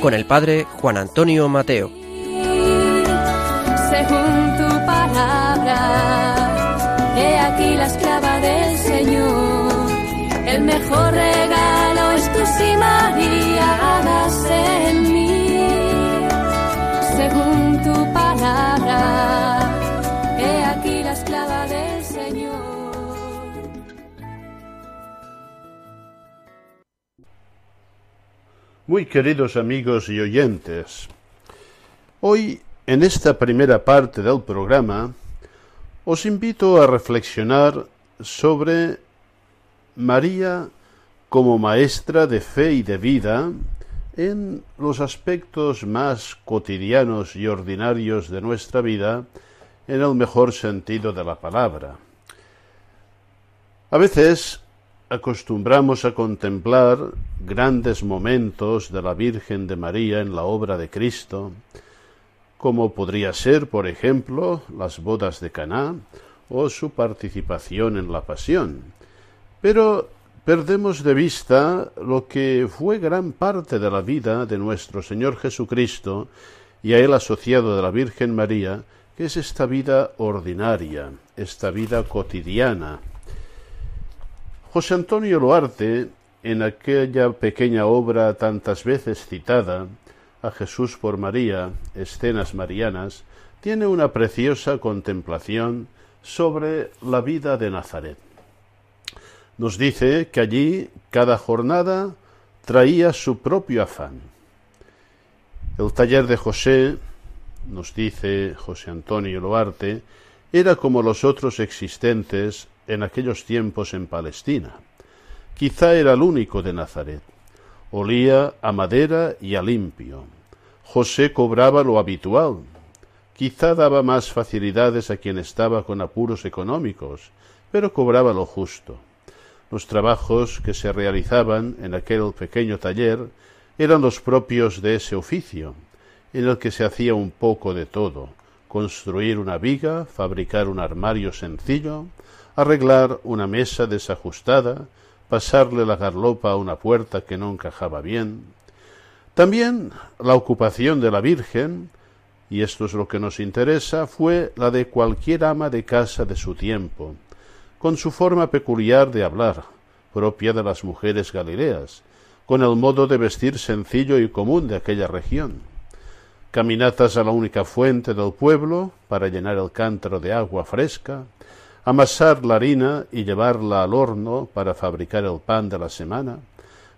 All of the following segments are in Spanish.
Con el padre Juan Antonio Mateo. según tu palabra. He aquí la esclava del Señor. El mejor regalo es tu sí, María, Muy queridos amigos y oyentes, hoy en esta primera parte del programa os invito a reflexionar sobre María como maestra de fe y de vida en los aspectos más cotidianos y ordinarios de nuestra vida en el mejor sentido de la palabra. A veces acostumbramos a contemplar grandes momentos de la Virgen de María en la obra de Cristo, como podría ser, por ejemplo, las bodas de Caná o su participación en la Pasión. Pero perdemos de vista lo que fue gran parte de la vida de nuestro Señor Jesucristo y a él asociado de la Virgen María, que es esta vida ordinaria, esta vida cotidiana, José Antonio Loarte, en aquella pequeña obra tantas veces citada, A Jesús por María, escenas marianas, tiene una preciosa contemplación sobre la vida de Nazaret. Nos dice que allí cada jornada traía su propio afán. El taller de José, nos dice José Antonio Loarte, era como los otros existentes en aquellos tiempos en Palestina. Quizá era el único de Nazaret. Olía a madera y a limpio. José cobraba lo habitual. Quizá daba más facilidades a quien estaba con apuros económicos, pero cobraba lo justo. Los trabajos que se realizaban en aquel pequeño taller eran los propios de ese oficio, en el que se hacía un poco de todo, construir una viga, fabricar un armario sencillo, arreglar una mesa desajustada, pasarle la garlopa a una puerta que no encajaba bien. También la ocupación de la Virgen, y esto es lo que nos interesa, fue la de cualquier ama de casa de su tiempo, con su forma peculiar de hablar, propia de las mujeres galileas, con el modo de vestir sencillo y común de aquella región. Caminatas a la única fuente del pueblo para llenar el cántaro de agua fresca, amasar la harina y llevarla al horno para fabricar el pan de la semana,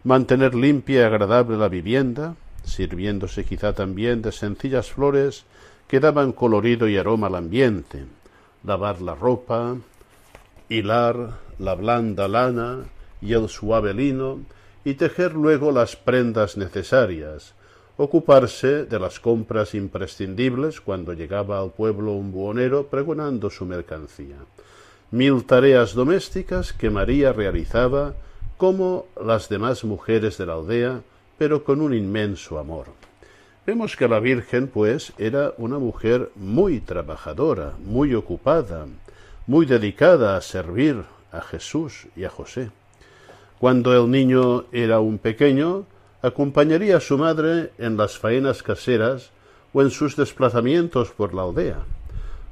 mantener limpia y agradable la vivienda, sirviéndose quizá también de sencillas flores que daban colorido y aroma al ambiente, lavar la ropa, hilar la blanda lana y el suave lino, y tejer luego las prendas necesarias, ocuparse de las compras imprescindibles cuando llegaba al pueblo un buhonero pregonando su mercancía. Mil tareas domésticas que María realizaba como las demás mujeres de la aldea, pero con un inmenso amor. Vemos que la Virgen, pues, era una mujer muy trabajadora, muy ocupada, muy dedicada a servir a Jesús y a José. Cuando el niño era un pequeño, acompañaría a su madre en las faenas caseras o en sus desplazamientos por la aldea.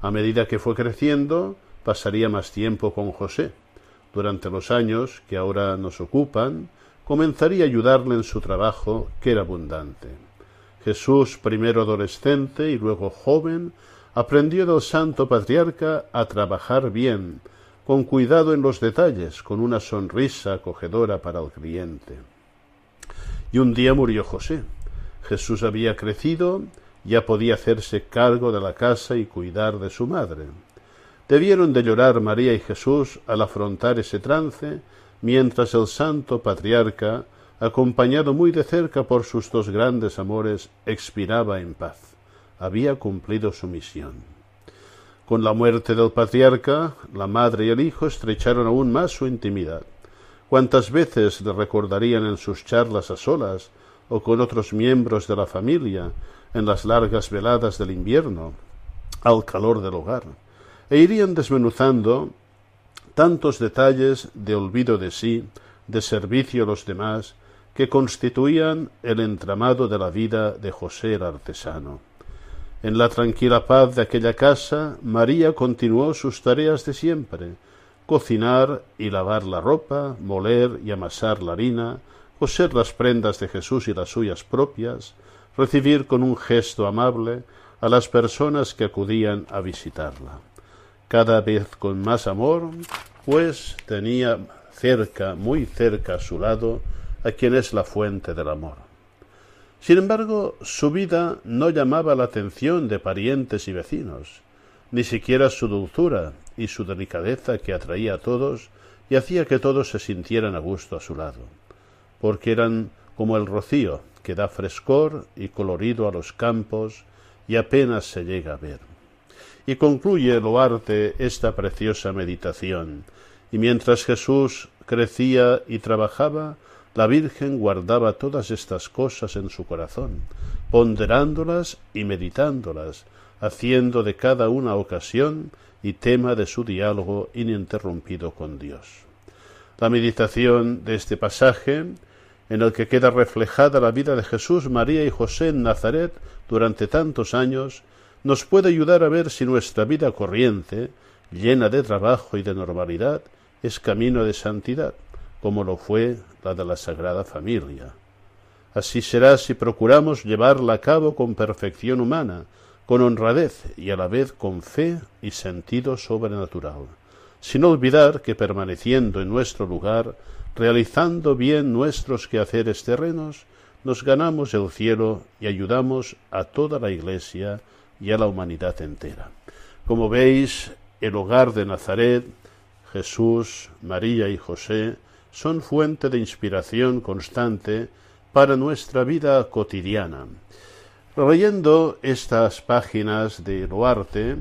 A medida que fue creciendo, pasaría más tiempo con José. Durante los años que ahora nos ocupan, comenzaría a ayudarle en su trabajo, que era abundante. Jesús, primero adolescente y luego joven, aprendió del santo patriarca a trabajar bien, con cuidado en los detalles, con una sonrisa acogedora para el cliente. Y un día murió José. Jesús había crecido, ya podía hacerse cargo de la casa y cuidar de su madre. Debieron de llorar María y Jesús al afrontar ese trance, mientras el santo patriarca acompañado muy de cerca por sus dos grandes amores, expiraba en paz. Había cumplido su misión. Con la muerte del patriarca, la madre y el hijo estrecharon aún más su intimidad. ¿Cuántas veces le recordarían en sus charlas a solas o con otros miembros de la familia en las largas veladas del invierno, al calor del hogar? E irían desmenuzando tantos detalles de olvido de sí, de servicio a los demás, que constituían el entramado de la vida de José el artesano. En la tranquila paz de aquella casa, María continuó sus tareas de siempre, cocinar y lavar la ropa, moler y amasar la harina, coser las prendas de Jesús y las suyas propias, recibir con un gesto amable a las personas que acudían a visitarla. Cada vez con más amor, pues tenía cerca, muy cerca a su lado, a quien es la fuente del amor. Sin embargo, su vida no llamaba la atención de parientes y vecinos, ni siquiera su dulzura y su delicadeza que atraía a todos y hacía que todos se sintieran a gusto a su lado, porque eran como el rocío que da frescor y colorido a los campos y apenas se llega a ver. Y concluye Loarte esta preciosa meditación, y mientras Jesús crecía y trabajaba, la Virgen guardaba todas estas cosas en su corazón, ponderándolas y meditándolas, haciendo de cada una ocasión y tema de su diálogo ininterrumpido con Dios. La meditación de este pasaje, en el que queda reflejada la vida de Jesús, María y José en Nazaret durante tantos años, nos puede ayudar a ver si nuestra vida corriente, llena de trabajo y de normalidad, es camino de santidad, como lo fue la de la Sagrada Familia. Así será si procuramos llevarla a cabo con perfección humana, con honradez y a la vez con fe y sentido sobrenatural, sin olvidar que permaneciendo en nuestro lugar, realizando bien nuestros quehaceres terrenos, nos ganamos el cielo y ayudamos a toda la Iglesia y a la humanidad entera. Como veis, el hogar de Nazaret, Jesús, María y José son fuente de inspiración constante para nuestra vida cotidiana. Leyendo estas páginas de Loarte,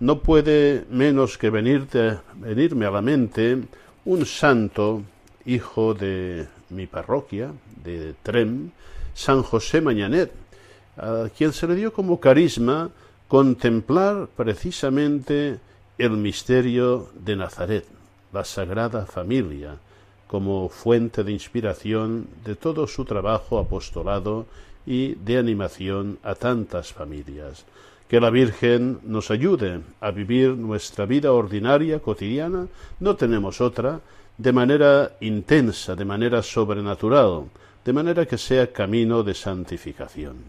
no puede menos que venirme a la mente un santo, hijo de mi parroquia, de Trem, San José Mañanet, a quien se le dio como carisma contemplar precisamente el misterio de Nazaret, la Sagrada Familia, como fuente de inspiración de todo su trabajo apostolado y de animación a tantas familias. Que la Virgen nos ayude a vivir nuestra vida ordinaria, cotidiana, no tenemos otra, de manera intensa, de manera sobrenatural, de manera que sea camino de santificación.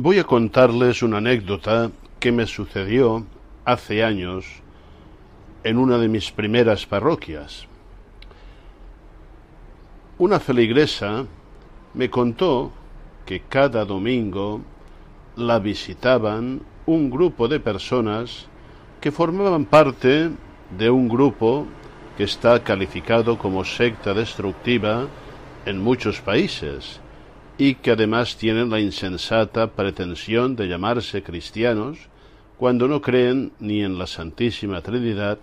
voy a contarles una anécdota que me sucedió hace años en una de mis primeras parroquias. Una feligresa me contó que cada domingo la visitaban un grupo de personas que formaban parte de un grupo que está calificado como secta destructiva en muchos países y que además tienen la insensata pretensión de llamarse cristianos cuando no creen ni en la Santísima Trinidad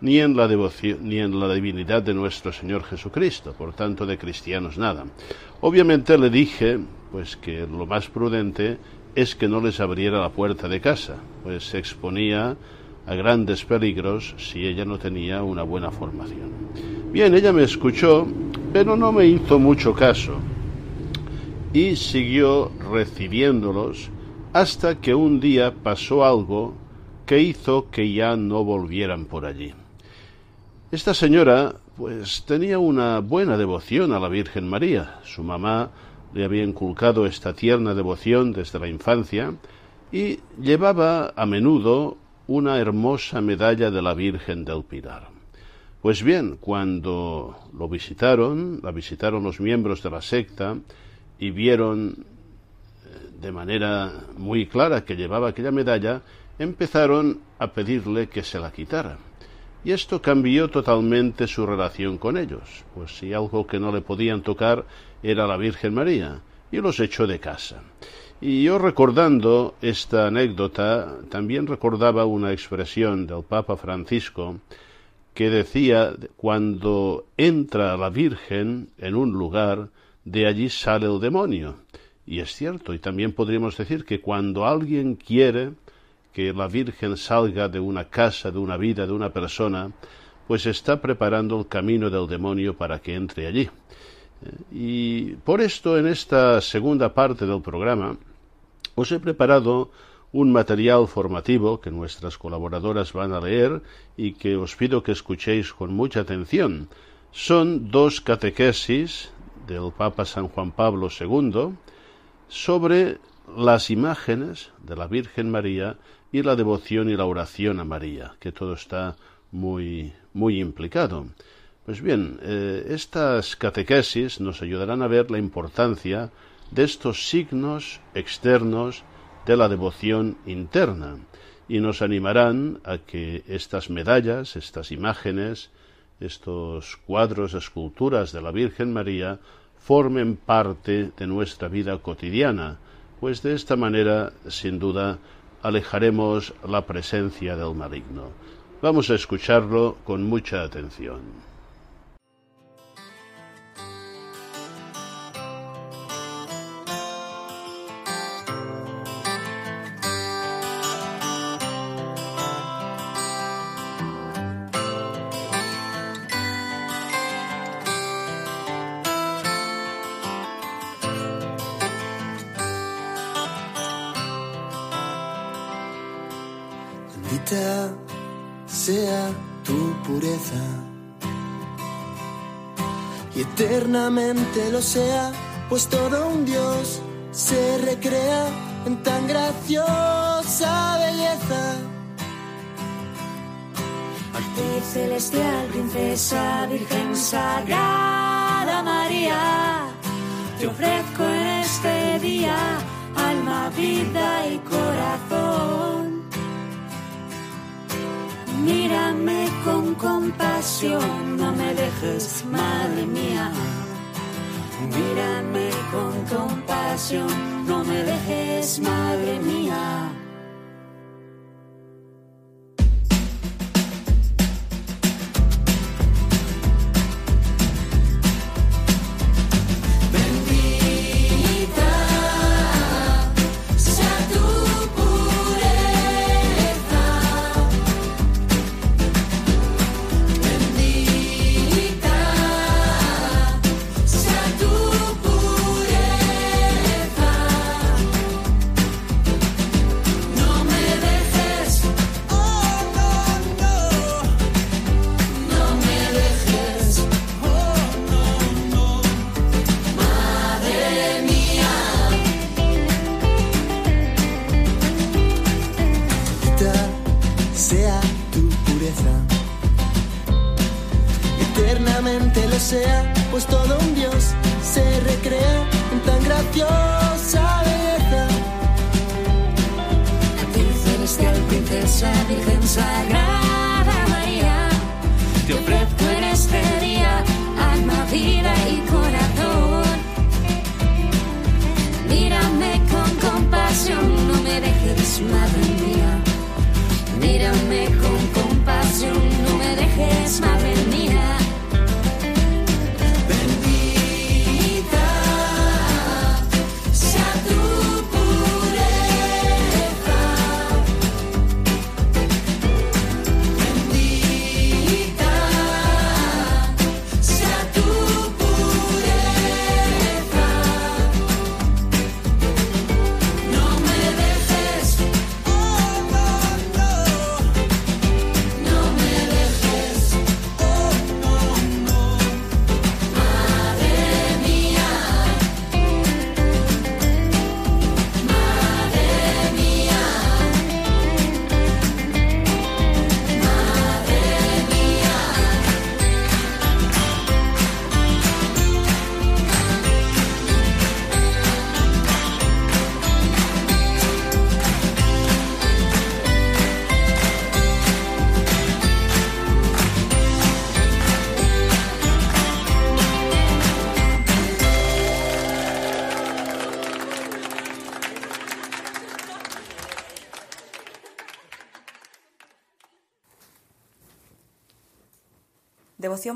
ni en la devoción ni en la divinidad de nuestro Señor Jesucristo, por tanto de cristianos nada. Obviamente le dije pues que lo más prudente es que no les abriera la puerta de casa, pues se exponía a grandes peligros si ella no tenía una buena formación. Bien, ella me escuchó, pero no me hizo mucho caso y siguió recibiéndolos hasta que un día pasó algo que hizo que ya no volvieran por allí. Esta señora, pues tenía una buena devoción a la Virgen María. Su mamá le había inculcado esta tierna devoción desde la infancia y llevaba a menudo una hermosa medalla de la Virgen del Pilar. Pues bien, cuando lo visitaron, la visitaron los miembros de la secta y vieron eh, de manera muy clara que llevaba aquella medalla, empezaron a pedirle que se la quitara. Y esto cambió totalmente su relación con ellos, pues si algo que no le podían tocar era la Virgen María, y los echó de casa. Y yo recordando esta anécdota, también recordaba una expresión del Papa Francisco que decía, cuando entra la Virgen en un lugar, de allí sale el demonio. Y es cierto, y también podríamos decir que cuando alguien quiere que la Virgen salga de una casa, de una vida, de una persona, pues está preparando el camino del demonio para que entre allí. Y por esto, en esta segunda parte del programa, os he preparado un material formativo que nuestras colaboradoras van a leer y que os pido que escuchéis con mucha atención. Son dos catequesis del Papa San Juan Pablo II sobre las imágenes de la Virgen María y la devoción y la oración a María, que todo está muy, muy implicado. Pues bien, eh, estas catequesis nos ayudarán a ver la importancia de estos signos externos de la devoción interna y nos animarán a que estas medallas, estas imágenes, estos cuadros, esculturas de la Virgen María formen parte de nuestra vida cotidiana, pues de esta manera, sin duda, alejaremos la presencia del maligno. Vamos a escucharlo con mucha atención. Sea tu pureza y eternamente lo sea, pues todo un Dios se recrea en tan graciosa belleza. Actriz celestial, princesa, virgen sagrada María, te ofrezco en este día alma, vida y corazón Mírame con compasión, no me dejes, madre mía. Mírame con compasión, no me dejes, madre mía. Eternamente lo sea, pues todo un Dios se recrea en tan graciosa belleza. celestial princesa, Virgen Sagrada María, te ofrezco en este día alma, vida y corazón. Mírame con compasión, no me dejes, madre mía. Mírame con compasión, no me dejes, madre mía.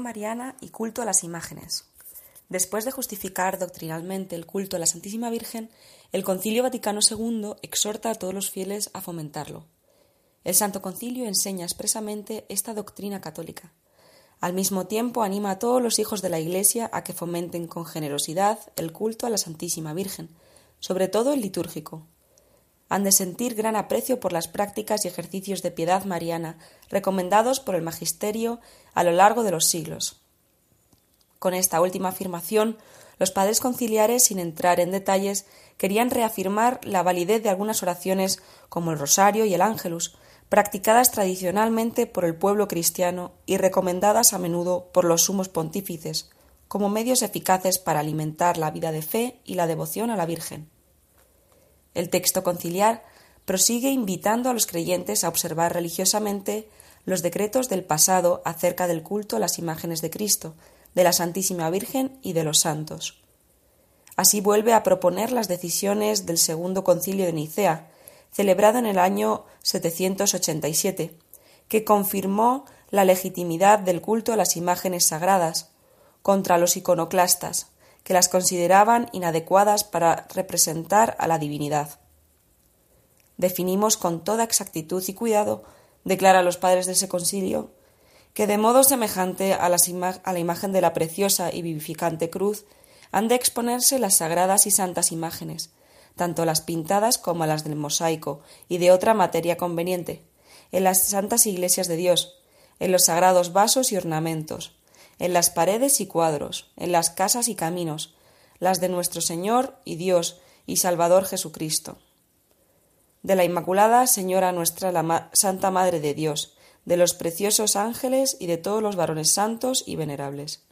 Mariana y culto a las imágenes. Después de justificar doctrinalmente el culto a la Santísima Virgen, el Concilio Vaticano II exhorta a todos los fieles a fomentarlo. El Santo Concilio enseña expresamente esta doctrina católica. Al mismo tiempo anima a todos los hijos de la Iglesia a que fomenten con generosidad el culto a la Santísima Virgen, sobre todo el litúrgico. Han de sentir gran aprecio por las prácticas y ejercicios de piedad mariana recomendados por el Magisterio a lo largo de los siglos. Con esta última afirmación, los padres conciliares, sin entrar en detalles, querían reafirmar la validez de algunas oraciones como el Rosario y el Ángelus, practicadas tradicionalmente por el pueblo cristiano y recomendadas a menudo por los sumos pontífices, como medios eficaces para alimentar la vida de fe y la devoción a la Virgen. El texto conciliar prosigue invitando a los creyentes a observar religiosamente los decretos del pasado acerca del culto a las imágenes de Cristo, de la Santísima Virgen y de los santos. Así vuelve a proponer las decisiones del Segundo Concilio de Nicea, celebrado en el año 787, que confirmó la legitimidad del culto a las imágenes sagradas contra los iconoclastas, que las consideraban inadecuadas para representar a la divinidad. Definimos con toda exactitud y cuidado, declara los padres de ese concilio, que de modo semejante a, la imagen de la preciosa y vivificante cruz han de exponerse las sagradas y santas imágenes, tanto las pintadas como las del mosaico y de otra materia conveniente, en las santas iglesias de Dios, en los sagrados vasos y ornamentos, en las paredes y cuadros, en las casas y caminos, las de nuestro Señor y Dios y Salvador Jesucristo. De la Inmaculada Señora nuestra, la Santa Madre de Dios, de los preciosos ángeles y de todos los varones santos y venerables.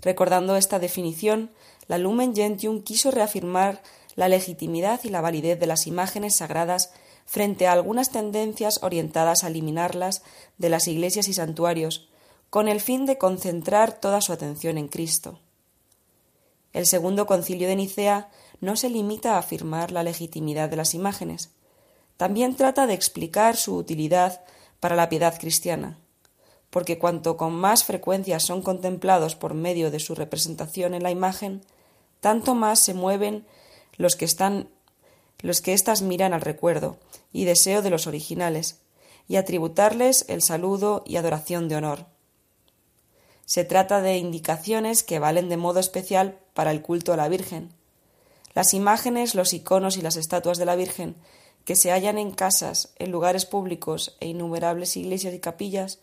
Recordando esta definición, la Lumen Gentium quiso reafirmar la legitimidad y la validez de las imágenes sagradas frente a algunas tendencias orientadas a eliminarlas de las iglesias y santuarios, con el fin de concentrar toda su atención en Cristo. El segundo concilio de Nicea no se limita a afirmar la legitimidad de las imágenes, también trata de explicar su utilidad para la piedad cristiana, porque cuanto con más frecuencia son contemplados por medio de su representación en la imagen, tanto más se mueven los que están los que éstas miran al recuerdo y deseo de los originales, y a tributarles el saludo y adoración de honor. Se trata de indicaciones que valen de modo especial para el culto a la Virgen. Las imágenes, los iconos y las estatuas de la Virgen que se hallan en casas, en lugares públicos e innumerables iglesias y capillas,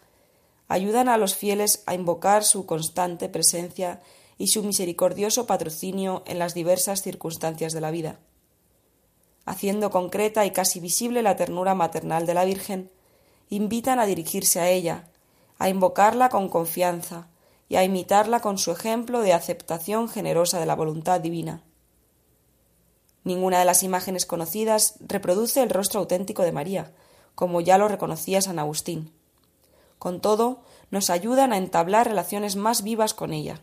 ayudan a los fieles a invocar su constante presencia y su misericordioso patrocinio en las diversas circunstancias de la vida. Haciendo concreta y casi visible la ternura maternal de la Virgen, invitan a dirigirse a ella, a invocarla con confianza y a imitarla con su ejemplo de aceptación generosa de la voluntad divina. Ninguna de las imágenes conocidas reproduce el rostro auténtico de María, como ya lo reconocía San Agustín. Con todo, nos ayudan a entablar relaciones más vivas con ella.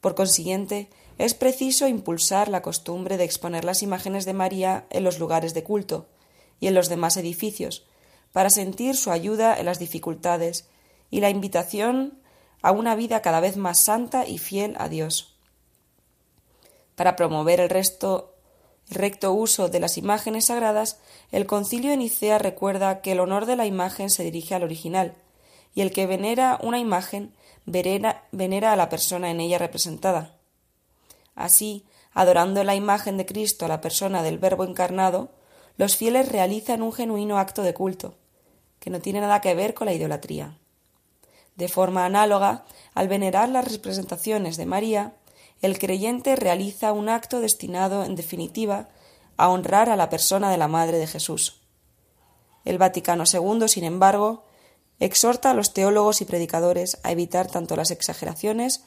Por consiguiente, es preciso impulsar la costumbre de exponer las imágenes de María en los lugares de culto y en los demás edificios, para sentir su ayuda en las dificultades y la invitación a una vida cada vez más santa y fiel a Dios. Para promover el, recto uso de las imágenes sagradas, el concilio de Nicea recuerda que el honor de la imagen se dirige al original, y el que venera una imagen venera a la persona en ella representada. Así, adorando la imagen de Cristo a la persona del Verbo encarnado, los fieles realizan un genuino acto de culto, que no tiene nada que ver con la idolatría. De forma análoga, al venerar las representaciones de María, el creyente realiza un acto destinado, en definitiva, a honrar a la persona de la Madre de Jesús. El Vaticano II, sin embargo, exhorta a los teólogos y predicadores a evitar tanto las exageraciones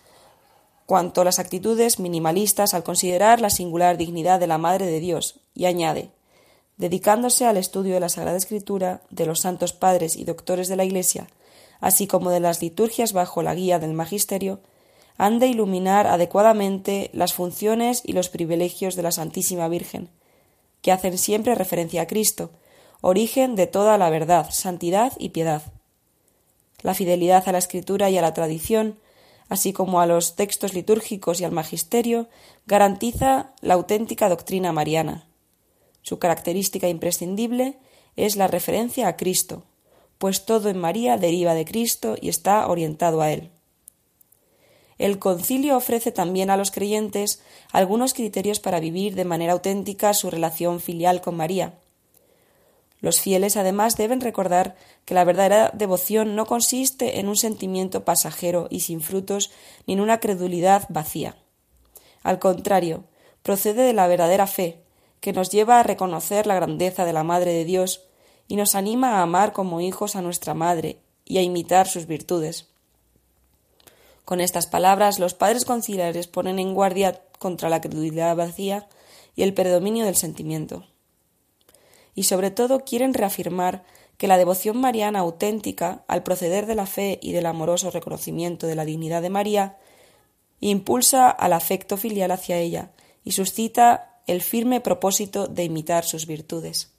cuanto las actitudes minimalistas al considerar la singular dignidad de la Madre de Dios, y añade dedicándose al estudio de la Sagrada Escritura, de los santos padres y doctores de la Iglesia, así como de las liturgias bajo la guía del Magisterio, han de iluminar adecuadamente las funciones y los privilegios de la Santísima Virgen, que hacen siempre referencia a Cristo, origen de toda la verdad, santidad y piedad. La fidelidad a la Escritura y a la tradición así como a los textos litúrgicos y al magisterio, garantiza la auténtica doctrina mariana. Su característica imprescindible es la referencia a Cristo, pues todo en María deriva de Cristo y está orientado a Él. El concilio ofrece también a los creyentes algunos criterios para vivir de manera auténtica su relación filial con María, los fieles además deben recordar que la verdadera devoción no consiste en un sentimiento pasajero y sin frutos ni en una credulidad vacía. Al contrario, procede de la verdadera fe, que nos lleva a reconocer la grandeza de la Madre de Dios y nos anima a amar como hijos a nuestra Madre y a imitar sus virtudes. Con estas palabras, los padres conciliares ponen en guardia contra la credulidad vacía y el predominio del sentimiento y sobre todo quieren reafirmar que la devoción mariana auténtica, al proceder de la fe y del amoroso reconocimiento de la dignidad de María, impulsa al afecto filial hacia ella y suscita el firme propósito de imitar sus virtudes.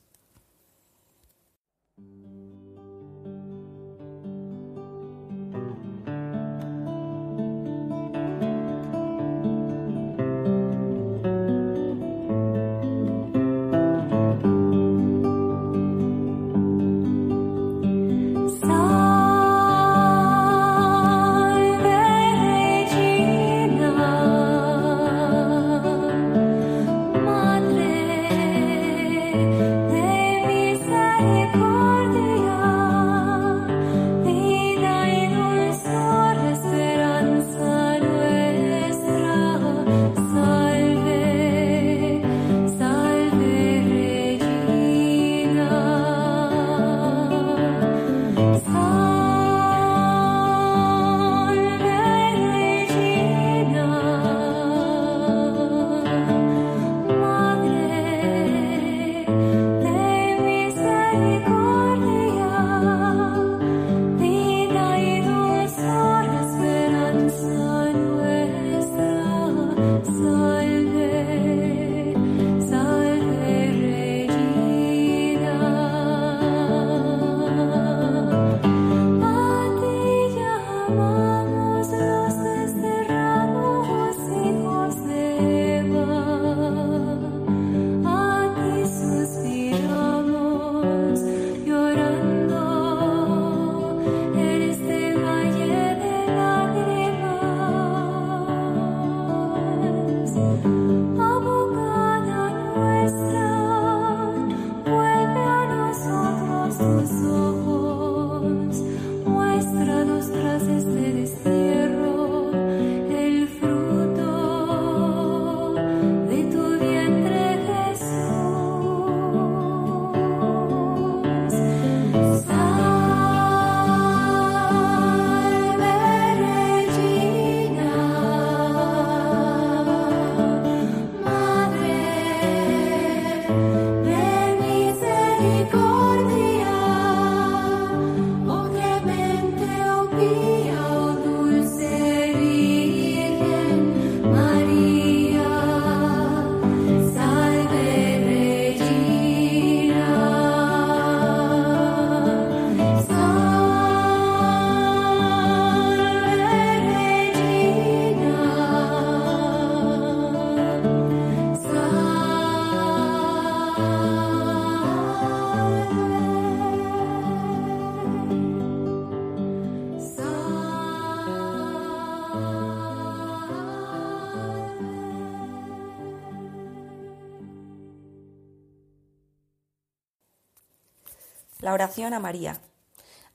La oración a María.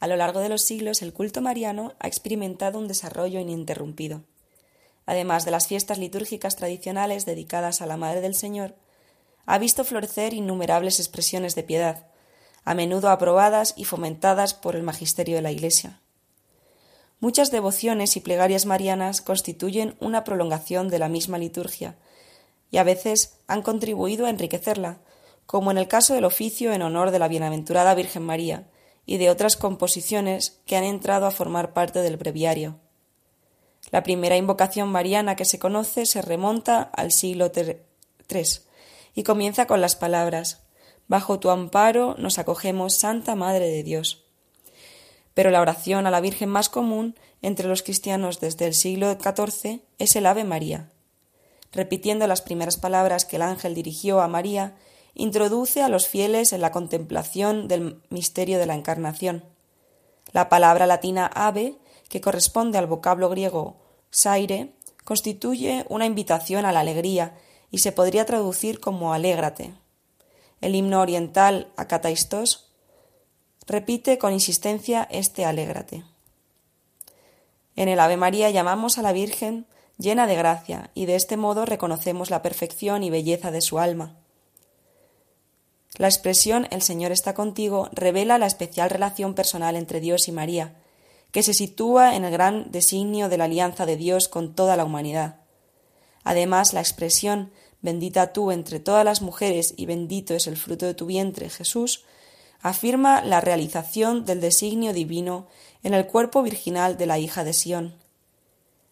A lo largo de los siglos, el culto mariano ha experimentado un desarrollo ininterrumpido. Además de las fiestas litúrgicas tradicionales dedicadas a la Madre del Señor, ha visto florecer innumerables expresiones de piedad, a menudo aprobadas y fomentadas por el magisterio de la Iglesia. Muchas devociones y plegarias marianas constituyen una prolongación de la misma liturgia y a veces han contribuido a enriquecerla, como en el caso del oficio en honor de la Bienaventurada Virgen María y de otras composiciones que han entrado a formar parte del breviario. La primera invocación mariana que se conoce se remonta al siglo III y comienza con las palabras Bajo tu amparo nos acogemos, Santa Madre de Dios. Pero la oración a la Virgen más común entre los cristianos desde el siglo XIV es el Ave María. Repitiendo las primeras palabras que el ángel dirigió a María, introduce a los fieles en la contemplación del misterio de la Encarnación. La palabra latina ave, que corresponde al vocablo griego saire, constituye una invitación a la alegría y se podría traducir como alégrate. El himno oriental Acataistos repite con insistencia este alégrate. En el Ave María llamamos a la Virgen llena de gracia y de este modo reconocemos la perfección y belleza de su alma. La expresión El Señor está contigo revela la especial relación personal entre Dios y María, que se sitúa en el gran designio de la alianza de Dios con toda la humanidad. Además, la expresión Bendita tú entre todas las mujeres y bendito es el fruto de tu vientre, Jesús, afirma la realización del designio divino en el cuerpo virginal de la hija de Sión.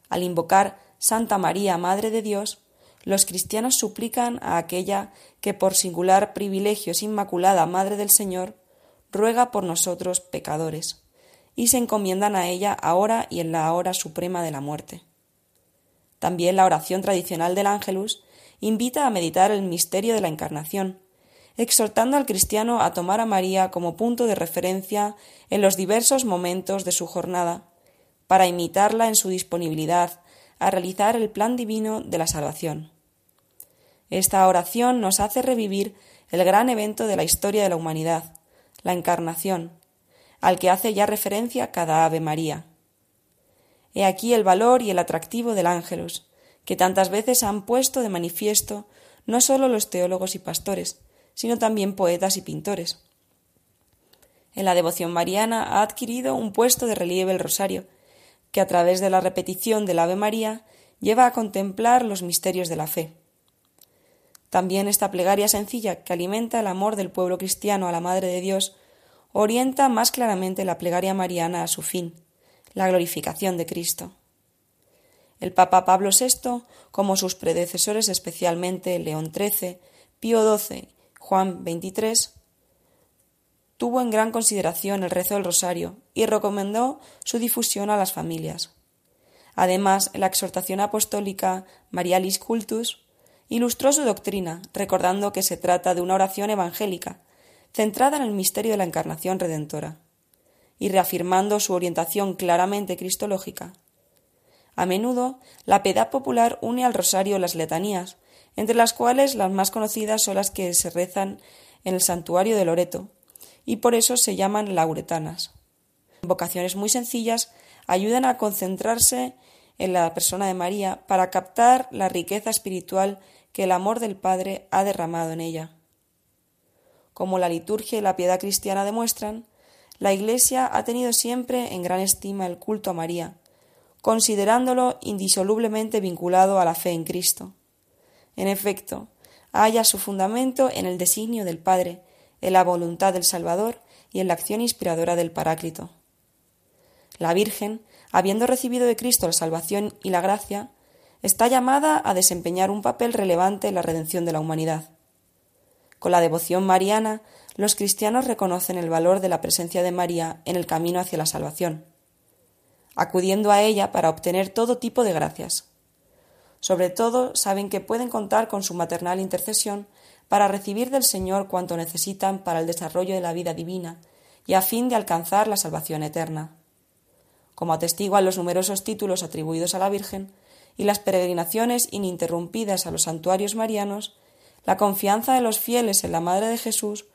Al invocar Santa María, Madre de Dios, los cristianos suplican a aquella que por singular privilegio es Inmaculada Madre del Señor, ruega por nosotros pecadores, y se encomiendan a ella ahora y en la hora suprema de la muerte. También la oración tradicional del Ángelus invita a meditar el misterio de la Encarnación, exhortando al cristiano a tomar a María como punto de referencia en los diversos momentos de su jornada, para imitarla en su disponibilidad a realizar el plan divino de la salvación. Esta oración nos hace revivir el gran evento de la historia de la humanidad, la Encarnación, al que hace ya referencia cada Ave María. He aquí el valor y el atractivo del ángelus, que tantas veces han puesto de manifiesto no sólo los teólogos y pastores, sino también poetas y pintores. En la devoción mariana ha adquirido un puesto de relieve el rosario, que a través de la repetición del Ave María lleva a contemplar los misterios de la fe. También esta plegaria sencilla que alimenta el amor del pueblo cristiano a la Madre de Dios orienta más claramente la plegaria mariana a su fin, la glorificación de Cristo. El Papa Pablo VI, como sus predecesores especialmente León XIII, Pío XII, Juan XXIII, tuvo en gran consideración el rezo del rosario y recomendó su difusión a las familias. Además, la exhortación apostólica Marialis Cultus ilustró su doctrina, recordando que se trata de una oración evangélica, centrada en el misterio de la encarnación redentora, y reafirmando su orientación claramente cristológica. A menudo, la piedad popular une al rosario las letanías, entre las cuales las más conocidas son las que se rezan en el santuario de Loreto, y por eso se llaman lauretanas. Vocaciones muy sencillas ayudan a concentrarse en la persona de María para captar la riqueza espiritual que el amor del Padre ha derramado en ella. Como la liturgia y la piedad cristiana demuestran, la Iglesia ha tenido siempre en gran estima el culto a María, considerándolo indisolublemente vinculado a la fe en Cristo. En efecto, halla su fundamento en el designio del Padre, en la voluntad del Salvador y en la acción inspiradora del Paráclito. La Virgen, habiendo recibido de Cristo la salvación y la gracia, está llamada a desempeñar un papel relevante en la redención de la humanidad. Con la devoción mariana, los cristianos reconocen el valor de la presencia de María en el camino hacia la salvación acudiendo a ella para obtener todo tipo de gracias. Sobre todo saben que pueden contar con su maternal intercesión para recibir del Señor cuanto necesitan para el desarrollo de la vida divina y a fin de alcanzar la salvación eterna. Como atestiguan los numerosos títulos atribuidos a la Virgen y las peregrinaciones ininterrumpidas a los santuarios marianos, la confianza de los fieles en la Madre de Jesús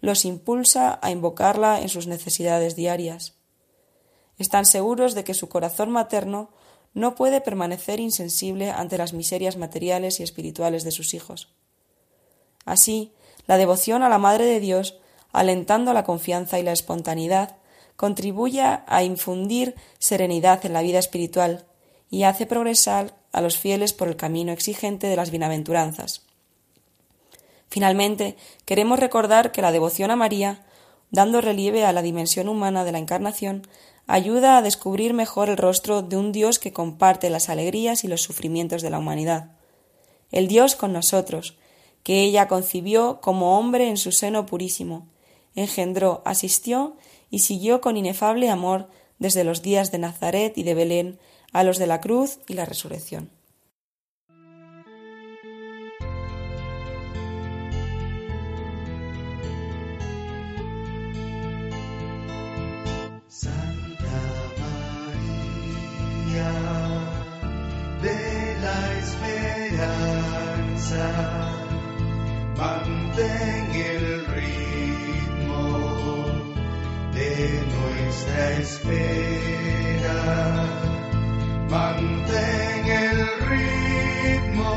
los impulsa a invocarla en sus necesidades diarias. Están seguros de que su corazón materno no puede permanecer insensible ante las miserias materiales y espirituales de sus hijos. Así, la devoción a la Madre de Dios, alentando la confianza y la espontaneidad, contribuye a infundir serenidad en la vida espiritual y hace progresar a los fieles por el camino exigente de las bienaventuranzas. Finalmente, queremos recordar que la devoción a María, dando relieve a la dimensión humana de la Encarnación, ayuda a descubrir mejor el rostro de un Dios que comparte las alegrías y los sufrimientos de la humanidad. El Dios con nosotros, que ella concibió como hombre en su seno purísimo, engendró, asistió y siguió con inefable amor desde los días de Nazaret y de Belén a los de la cruz y la resurrección. de la esperanza. Mantén el ritmo de nuestra espera. Mantén el ritmo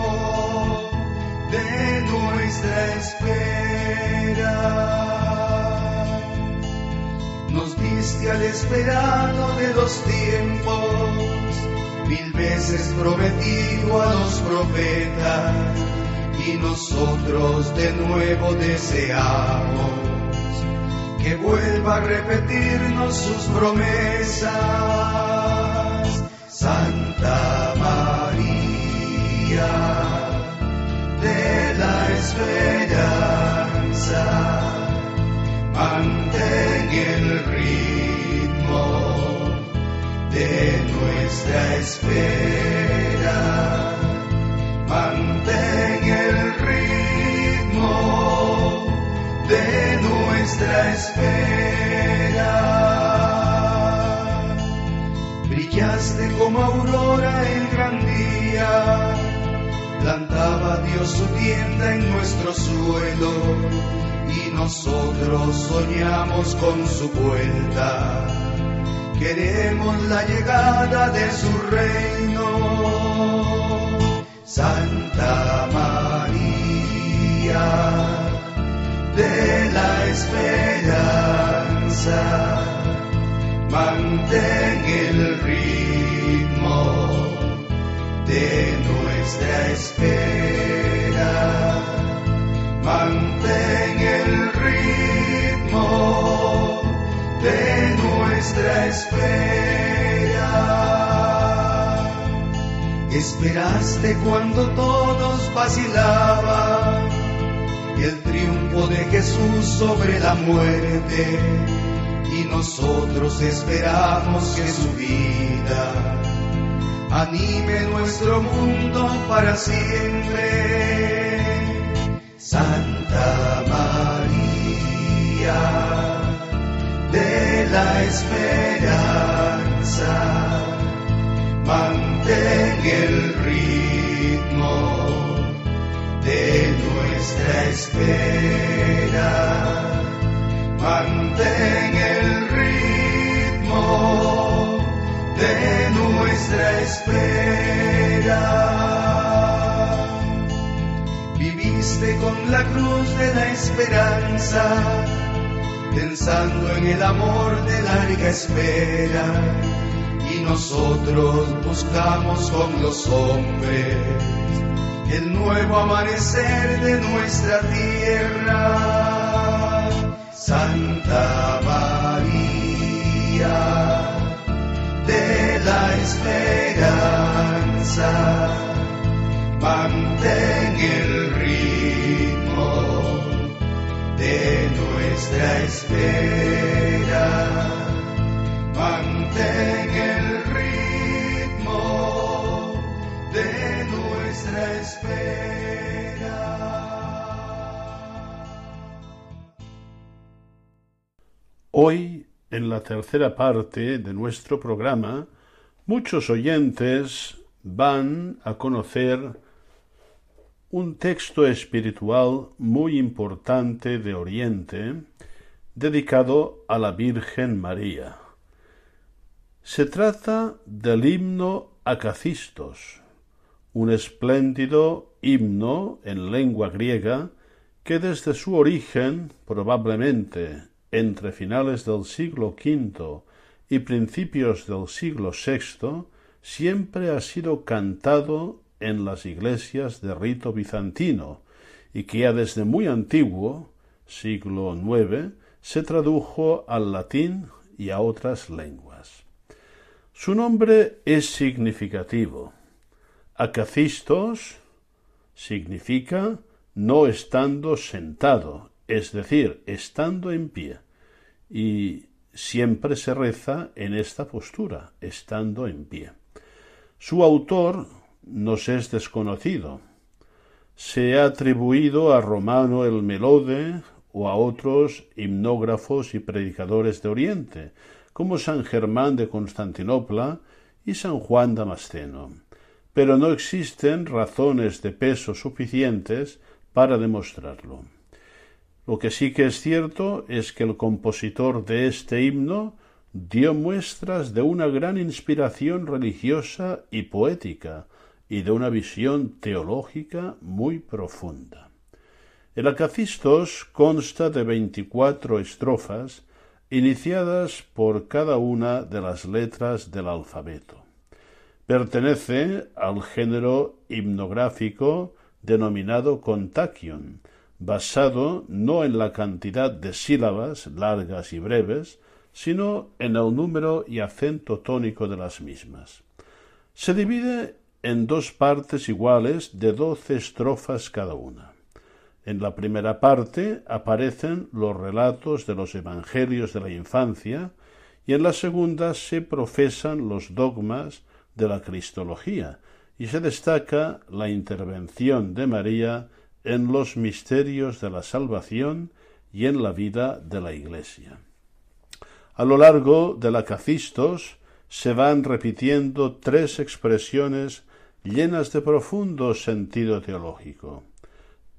de nuestra espera. Nos diste al esperado de los tiempos mil veces prometido a los profetas y nosotros de nuevo deseamos que vuelva a repetirnos sus promesas. Santa María de la esperanza, mantén el ritmo de nuestra espera. Mantén el ritmo de nuestra espera. Brillaste como aurora el gran día, plantaba Dios su tienda en nuestro suelo y nosotros soñamos con su vuelta queremos la llegada de su reino. Santa María de la esperanza, mantén el ritmo de nuestra espera. Mantén el ritmo de nuestra espera. Esperaste cuando todos vacilaban y el triunfo de Jesús sobre la muerte y nosotros esperamos que su vida anime nuestro mundo para siempre. Santa María de la esperanza. Mantén el ritmo de nuestra espera. Mantén el ritmo de nuestra espera. Viviste con la cruz de la esperanza pensando en el amor de larga espera. Y nosotros buscamos con los hombres el nuevo amanecer de nuestra tierra. Santa María de la esperanza, mantén el ritmo de nuestra espera. Mantén el ritmo de nuestra espera. Hoy, en la tercera parte de nuestro programa, muchos oyentes van a conocer un texto espiritual muy importante de Oriente dedicado a la Virgen María. Se trata del himno Acacistos, un espléndido himno en lengua griega que desde su origen, probablemente entre finales del siglo V y principios del siglo VI, siempre ha sido cantado en las iglesias de rito bizantino y que ya desde muy antiguo, siglo IX, se tradujo al latín y a otras lenguas. Su nombre es significativo. Acacistos significa no estando sentado, es decir, estando en pie. Y siempre se reza en esta postura, estando en pie. Su autor nos es desconocido. Se ha atribuido a Romano el Melode o a otros himnógrafos y predicadores de Oriente, como San Germán de Constantinopla y San Juan Damasceno. Pero no existen razones de peso suficientes para demostrarlo. Lo que sí que es cierto es que el compositor de este himno dio muestras de una gran inspiración religiosa y poética, y de una visión teológica muy profunda. El Acacistos consta de veinticuatro estrofas iniciadas por cada una de las letras del alfabeto. Pertenece al género himnográfico denominado contagion, basado no en la cantidad de sílabas largas y breves, sino en el número y acento tónico de las mismas. Se divide en dos partes iguales de doce estrofas cada una. En la primera parte aparecen los relatos de los evangelios de la infancia y en la segunda se profesan los dogmas de la Cristología y se destaca la intervención de María en los misterios de la salvación y en la vida de la Iglesia. A lo largo de la Cacistos se van repitiendo tres expresiones llenas de profundo sentido teológico.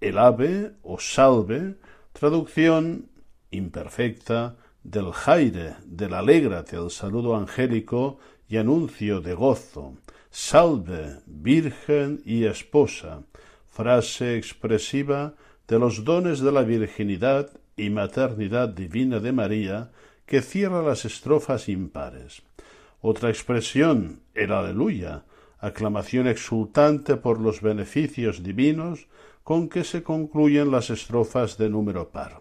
El ave o salve, traducción imperfecta del jaire, del alégrate, el saludo angélico y anuncio de gozo, salve, virgen y esposa, frase expresiva de los dones de la virginidad y maternidad divina de María que cierra las estrofas impares. Otra expresión, el aleluya, aclamación exultante por los beneficios divinos con que se concluyen las estrofas de número par.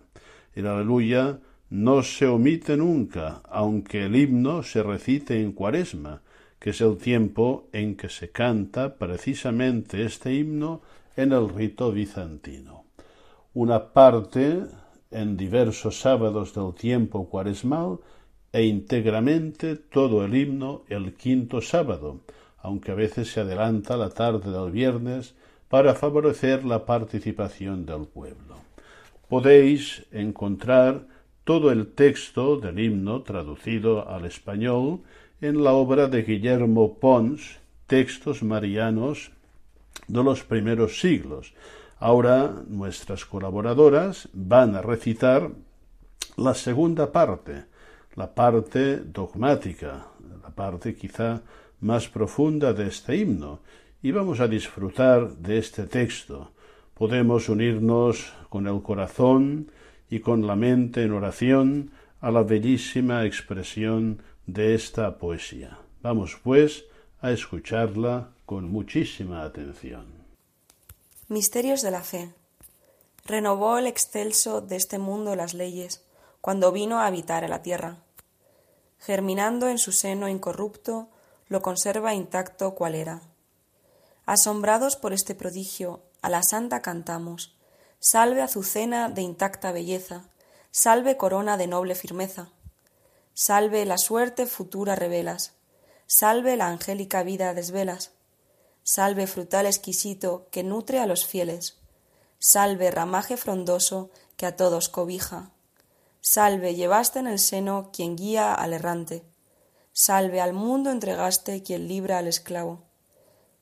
El aleluya no se omite nunca, aunque el himno se recite en cuaresma, que es el tiempo en que se canta precisamente este himno en el rito bizantino. Una parte en diversos sábados del tiempo cuaresmal e íntegramente todo el himno el quinto sábado, aunque a veces se adelanta la tarde del viernes para favorecer la participación del pueblo. Podéis encontrar todo el texto del himno traducido al español en la obra de Guillermo Pons, Textos Marianos de los primeros siglos. Ahora nuestras colaboradoras van a recitar la segunda parte, la parte dogmática, la parte quizá más profunda de este himno y vamos a disfrutar de este texto. Podemos unirnos con el corazón y con la mente en oración a la bellísima expresión de esta poesía. Vamos, pues, a escucharla con muchísima atención. Misterios de la fe. Renovó el excelso de este mundo las leyes, cuando vino a habitar a la tierra. Germinando en su seno incorrupto, lo conserva intacto cual era. Asombrados por este prodigio, a la santa cantamos, salve azucena de intacta belleza, salve corona de noble firmeza, salve la suerte futura revelas, salve la angélica vida desvelas, salve frutal exquisito que nutre a los fieles, salve ramaje frondoso que a todos cobija, salve llevaste en el seno quien guía al errante, Salve al mundo entregaste quien libra al esclavo.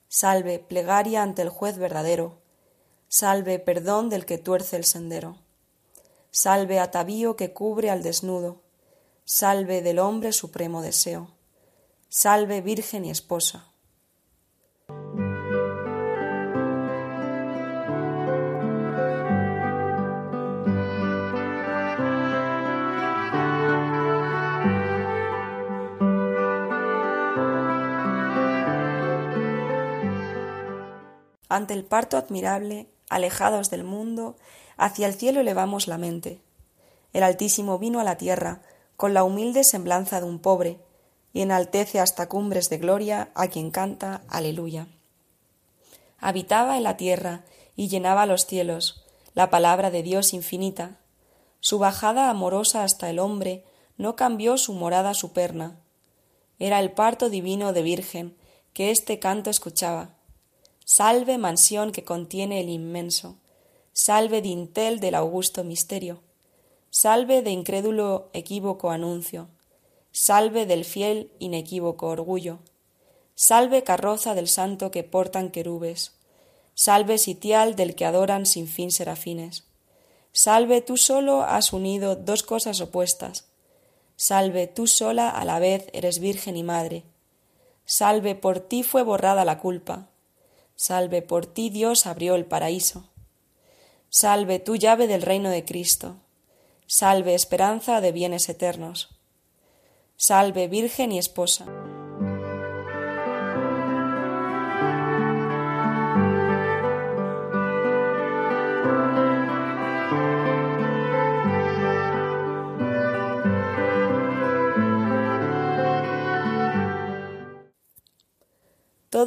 Salve plegaria ante el juez verdadero. salve perdón del que tuerce el sendero, salve atavío que cubre al desnudo, salve del hombre supremo deseo, salve virgen y esposa. Ante el parto admirable, alejados del mundo, hacia el cielo elevamos la mente. El Altísimo vino a la tierra con la humilde semblanza de un pobre, y enaltece hasta cumbres de gloria a quien canta Aleluya. Habitaba en la tierra y llenaba los cielos, la palabra de Dios infinita. Su bajada amorosa hasta el hombre no cambió su morada superna. Era el parto divino de Virgen que este canto escuchaba Salve mansión que contiene el inmenso, salve dintel del augusto misterio, salve de incrédulo equívoco anuncio, salve del fiel inequívoco orgullo, salve carroza del santo que portan querubes, salve sitial del que adoran sin fin serafines, salve tú solo has unido dos cosas opuestas, salve tú sola a la vez eres virgen y madre, salve por ti fue borrada la culpa, Salve por ti Dios abrió el paraíso. Salve tu llave del reino de Cristo. Salve esperanza de bienes eternos. Salve Virgen y Esposa.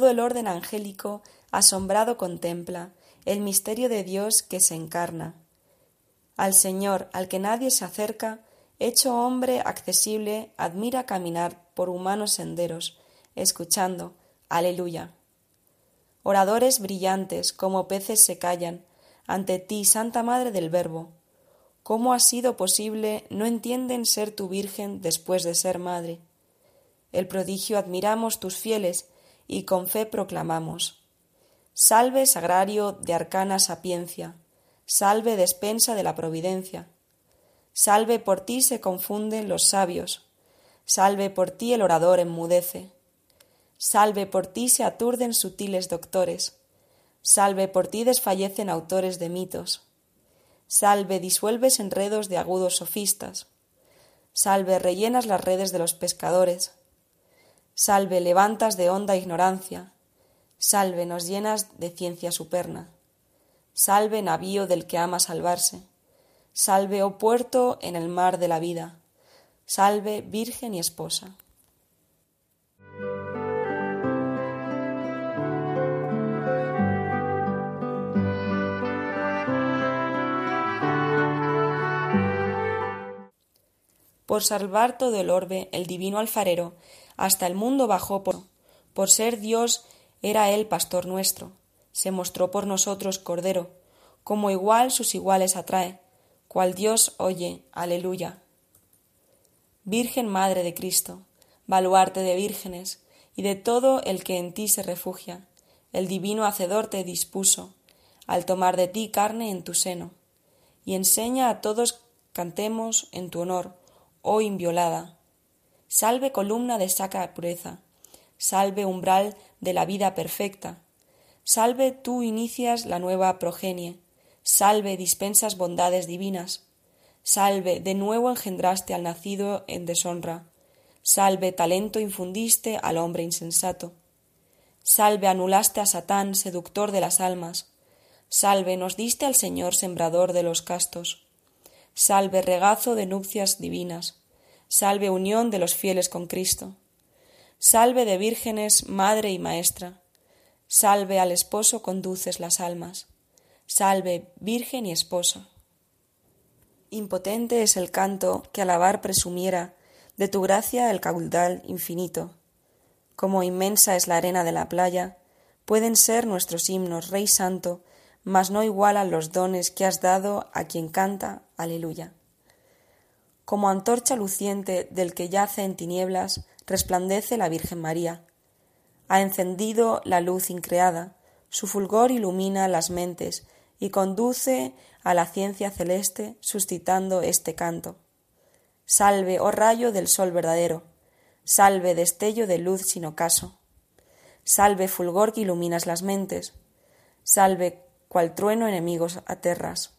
El orden angélico asombrado contempla el misterio de Dios que se encarna. Al Señor, al que nadie se acerca, hecho hombre accesible, admira caminar por humanos senderos, escuchando, aleluya. Oradores brillantes, como peces se callan, ante ti, Santa Madre del Verbo. ¿Cómo ha sido posible no entienden ser tu Virgen después de ser Madre? El prodigio admiramos tus fieles y con fe proclamamos. Salve sagrario de arcana sapiencia, salve despensa de la providencia. Salve por ti se confunden los sabios, salve por ti el orador enmudece. Salve por ti se aturden sutiles doctores, salve por ti desfallecen autores de mitos. Salve disuelves enredos de agudos sofistas. Salve rellenas las redes de los pescadores. Salve levantas de honda ignorancia Salve nos llenas de ciencia superna. Salve navío del que ama salvarse. Salve, oh puerto en el mar de la vida. Salve, virgen y esposa. Por salvar todo el orbe, el divino alfarero, hasta el mundo bajó por, por ser Dios era él pastor nuestro, se mostró por nosotros cordero, como igual sus iguales atrae, cual Dios oye, aleluya. Virgen Madre de Cristo, baluarte de vírgenes, y de todo el que en ti se refugia, el divino Hacedor te dispuso, al tomar de ti carne en tu seno, y enseña a todos cantemos en tu honor, oh inviolada. Salve columna de saca pureza, salve umbral de la vida perfecta, salve tú inicias la nueva progenie, salve dispensas bondades divinas, salve de nuevo engendraste al nacido en deshonra, salve talento infundiste al hombre insensato, salve anulaste a Satán, seductor de las almas, salve nos diste al Señor sembrador de los castos, salve regazo de nupcias divinas, salve unión de los fieles con Cristo, Salve de vírgenes, madre y maestra. Salve al esposo conduces las almas. Salve, virgen y esposa. Impotente es el canto que alabar presumiera de tu gracia el caudal infinito. Como inmensa es la arena de la playa, pueden ser nuestros himnos, Rey Santo, mas no igualan los dones que has dado a quien canta, aleluya. Como antorcha luciente del que yace en tinieblas, resplandece la Virgen María. Ha encendido la luz increada, su fulgor ilumina las mentes y conduce a la ciencia celeste suscitando este canto. Salve, oh rayo del sol verdadero, salve destello de luz sin ocaso, salve fulgor que iluminas las mentes, salve cual trueno enemigos aterras,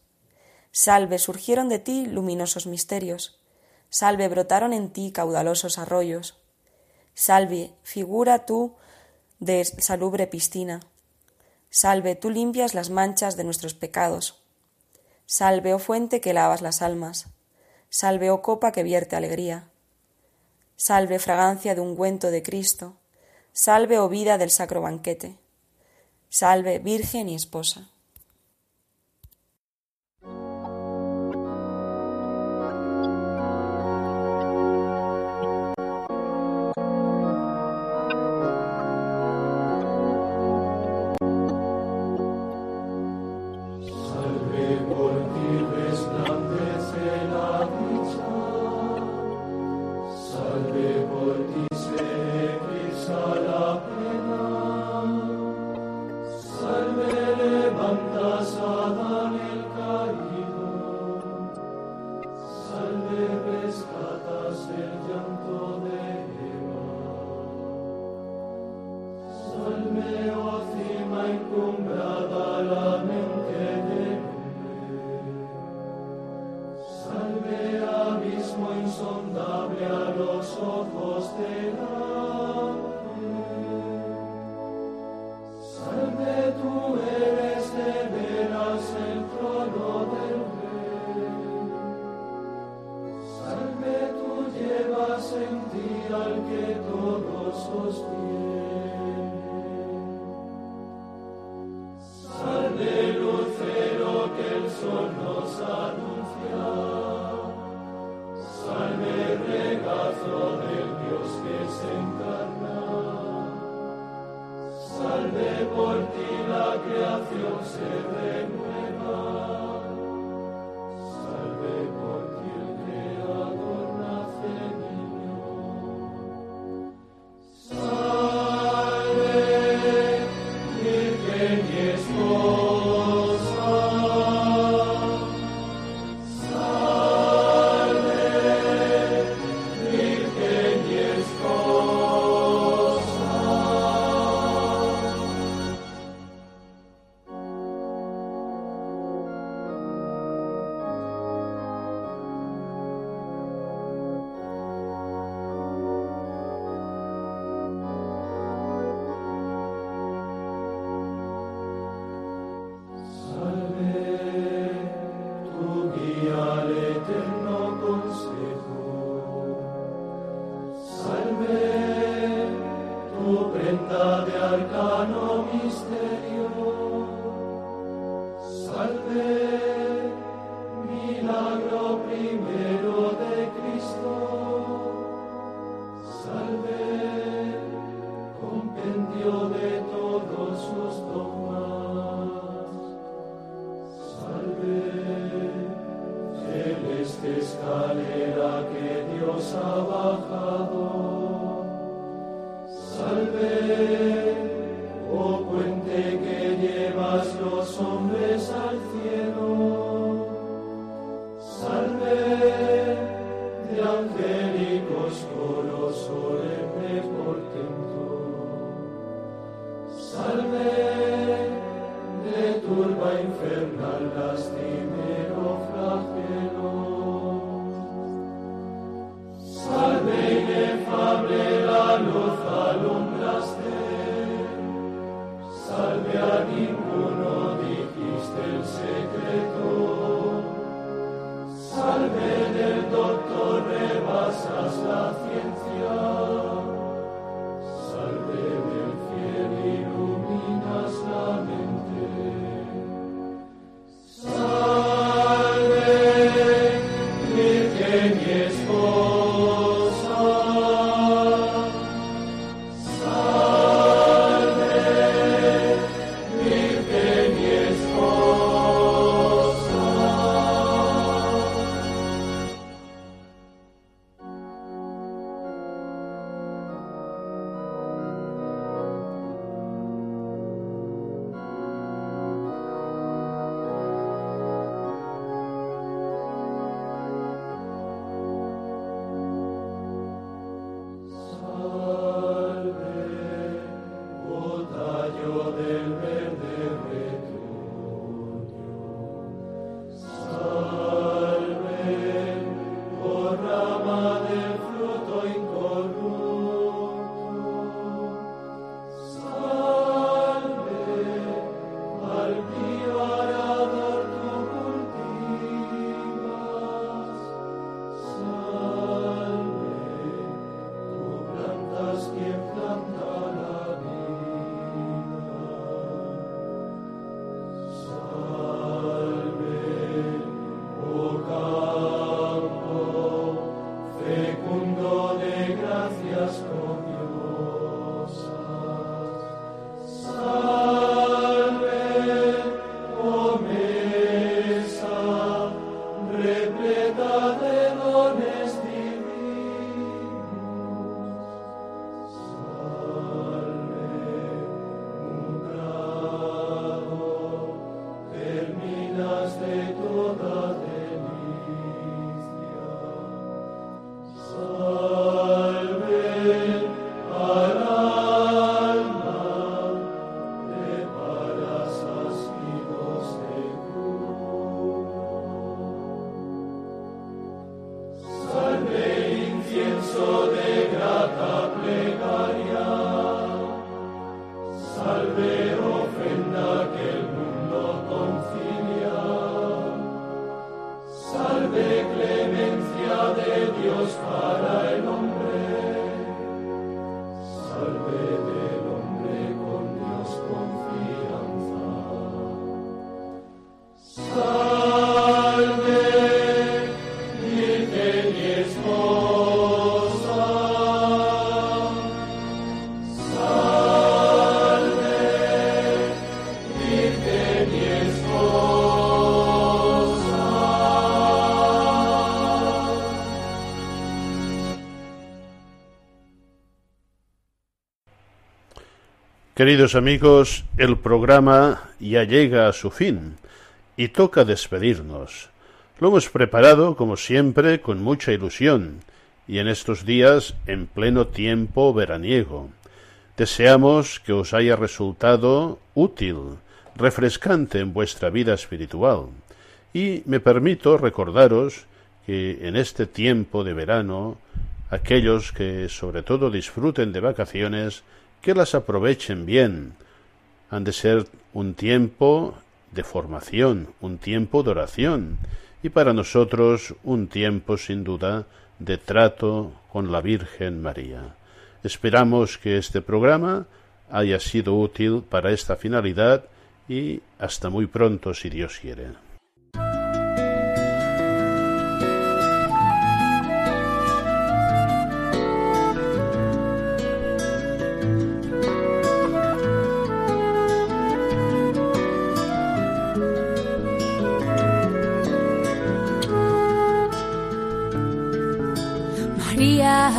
salve surgieron de ti luminosos misterios, salve brotaron en ti caudalosos arroyos, salve figura tú de salubre piscina, salve tú limpias las manchas de nuestros pecados, salve oh fuente que lavas las almas, salve oh copa que vierte alegría, salve fragancia de ungüento de Cristo, salve oh vida del sacro banquete, salve Virgen y Esposa. Deus se Queridos amigos, el programa ya llega a su fin y toca despedirnos. Lo hemos preparado, como siempre, con mucha ilusión y en estos días en pleno tiempo veraniego. Deseamos que os haya resultado útil, refrescante en vuestra vida espiritual. Y me permito recordaros que en este tiempo de verano, aquellos que sobre todo disfruten de vacaciones, que las aprovechen bien. Han de ser un tiempo de formación, un tiempo de oración y para nosotros un tiempo sin duda de trato con la Virgen María. Esperamos que este programa haya sido útil para esta finalidad y hasta muy pronto si Dios quiere.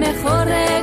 Mejor